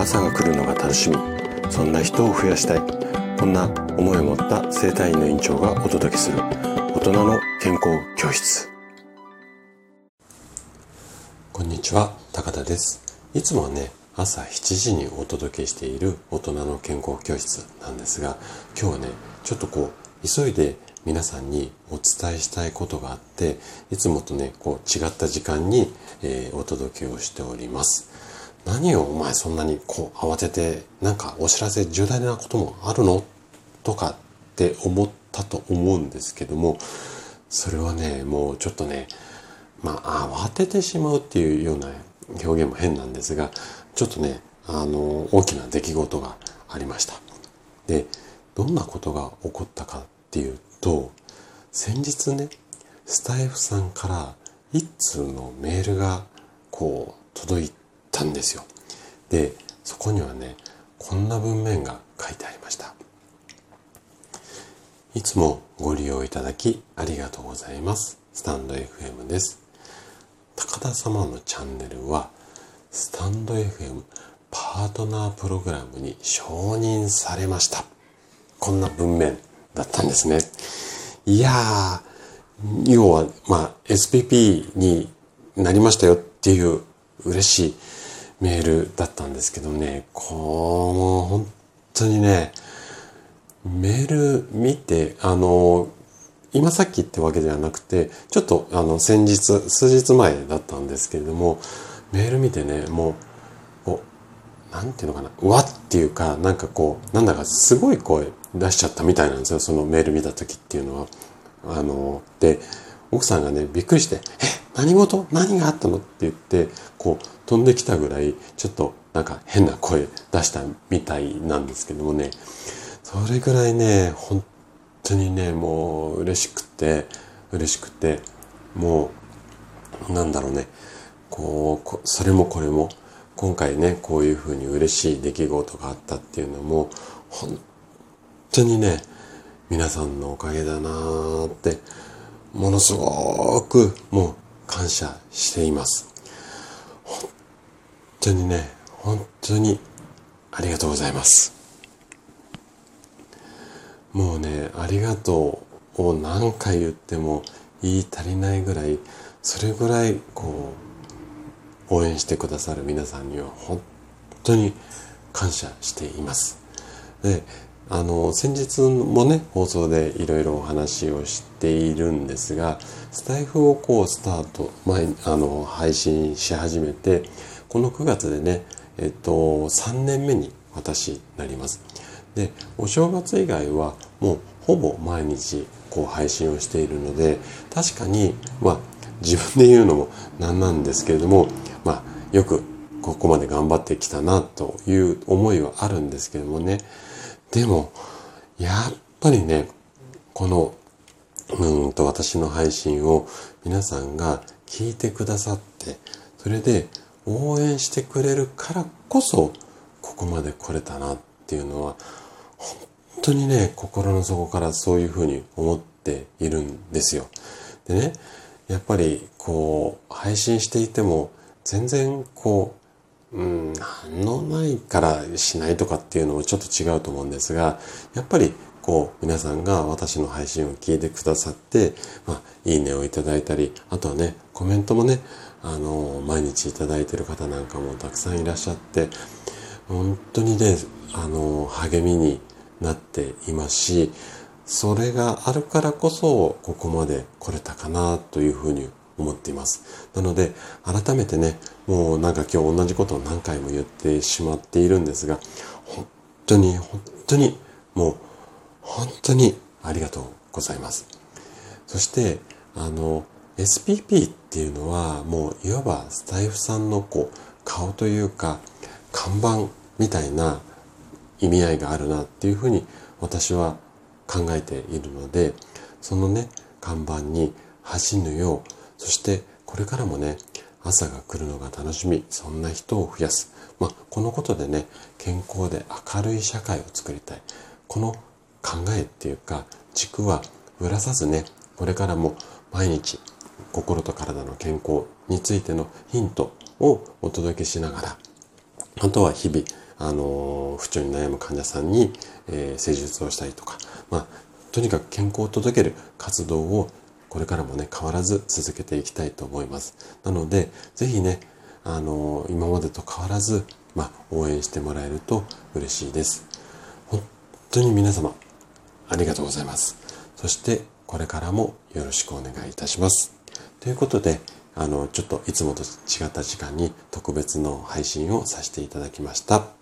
朝が来るのが楽しみ。そんな人を増やしたい。こんな思いを持った生体院の院長がお届けする。大人の健康教室。こんにちは。高田です。いつもはね朝7時にお届けしている大人の健康教室なんですが今日はねちょっとこう急いで皆さんにお伝えしたいことがあっていつもとねこう違った時間に、えー、お届けをしております。何をお前そんなにこう慌ててなんかお知らせ重大なこともあるの？とかって思ったと思うんですけどもそれはねもうちょっとねまあ慌ててしまうっていうような表現も変なんですがちょっとねあの大きな出来事がありました。でどんなことが起こったかっていうと先日ねスタイフさんから一通のメールがこう届いてたんですよ。でそこにはねこんな文面が書いてありました。いつもご利用いただきありがとうございます。スタンド FM です。高田様のチャンネルはスタンド FM パートナープログラムに承認されました。こんな文面だったんですね。いやー、要は、まあ、SPP になりましたよっていう嬉しいメールだったんですけどね、こう、もう本当にね、メール見て、あの、今さっきってわけではなくて、ちょっとあの先日、数日前だったんですけれども、メール見てね、もう、こう、なんていうのかな、わっていうか、なんかこう、なんだかすごい声出しちゃったみたいなんですよ。そのメール見た時っていうのは。あの、で、奥さんがね、びっくりして、え、何事？何があったの？って言って、こう、飛んできたぐらい、ちょっとなんか変な声出したみたいなんですけどもね、それぐらいね、本当にね、もう嬉しくて、嬉しくて、もう、なんだろうね、こう、それもこれも、今回ね、こういうふうに嬉しい出来事があったっていうのも、本当にね、皆さんのおかげだなーって、ものすごくもう感謝しています。本当にね、本当にありがとうございます。もうね、ありがとうを何回言っても言い足りないぐらい、それぐらいこう、応援してくださる皆さんには本当に感謝しています。で、あの、先日もね、放送でいろいろお話をしているんですが、スタイフをこうスタート、前、あの、配信し始めて、この9月でね、えっと、3年目に私なります。で、お正月以外はもうほぼ毎日こう配信をしているので、確かに、まあ、自分で言うのもなんなんですけれども、まあ、よくここまで頑張ってきたなという思いはあるんですけれどもね、でも、やっぱりね、この、うんと私の配信を皆さんが聞いてくださって、それで応援してくれるからこそ、ここまで来れたなっていうのは、本当にね、心の底からそういうふうに思っているんですよ。でね、やっぱりこう、配信していても、全然こう、うん、反応ないからしないとかっていうのもちょっと違うと思うんですが、やっぱりこう皆さんが私の配信を聞いてくださって、まあ、いいねをいただいたり、あとはね、コメントもね、あの、毎日いただいてる方なんかもたくさんいらっしゃって、本当にね、あの、励みになっていますし、それがあるからこそ、ここまで来れたかなというふうに思っています。なので、改めてね、もうなんか今日同じことを何回も言ってしまっているんですが、本当に本当にもう本当にありがとうございます。そして、あの、SPP っていうのはもういわばスタイフさんのこう顔というか看板みたいな意味合いがあるなっていうふうに私は考えているのでそのね看板に走ぬようそしてこれからもね、朝が来るのが楽しみ、そんな人を増やす。まあ、このことでね、健康で明るい社会を作りたい。この考えっていうか、軸はぶらさずね、これからも毎日心と体の健康についてのヒントをお届けしながら、あとは日々、あの、不調に悩む患者さんに、えー、施術をしたりとか、まあ、とにかく健康を届ける活動をこれからもね、変わらず続けていきたいと思います。なので、ぜひね、あの、今までと変わらず、まあ、応援してもらえると嬉しいです。本当に皆様、ありがとうございます。そして、これからもよろしくお願いいたします。ということで、あの、ちょっといつもと違った時間に特別の配信をさせていただきました。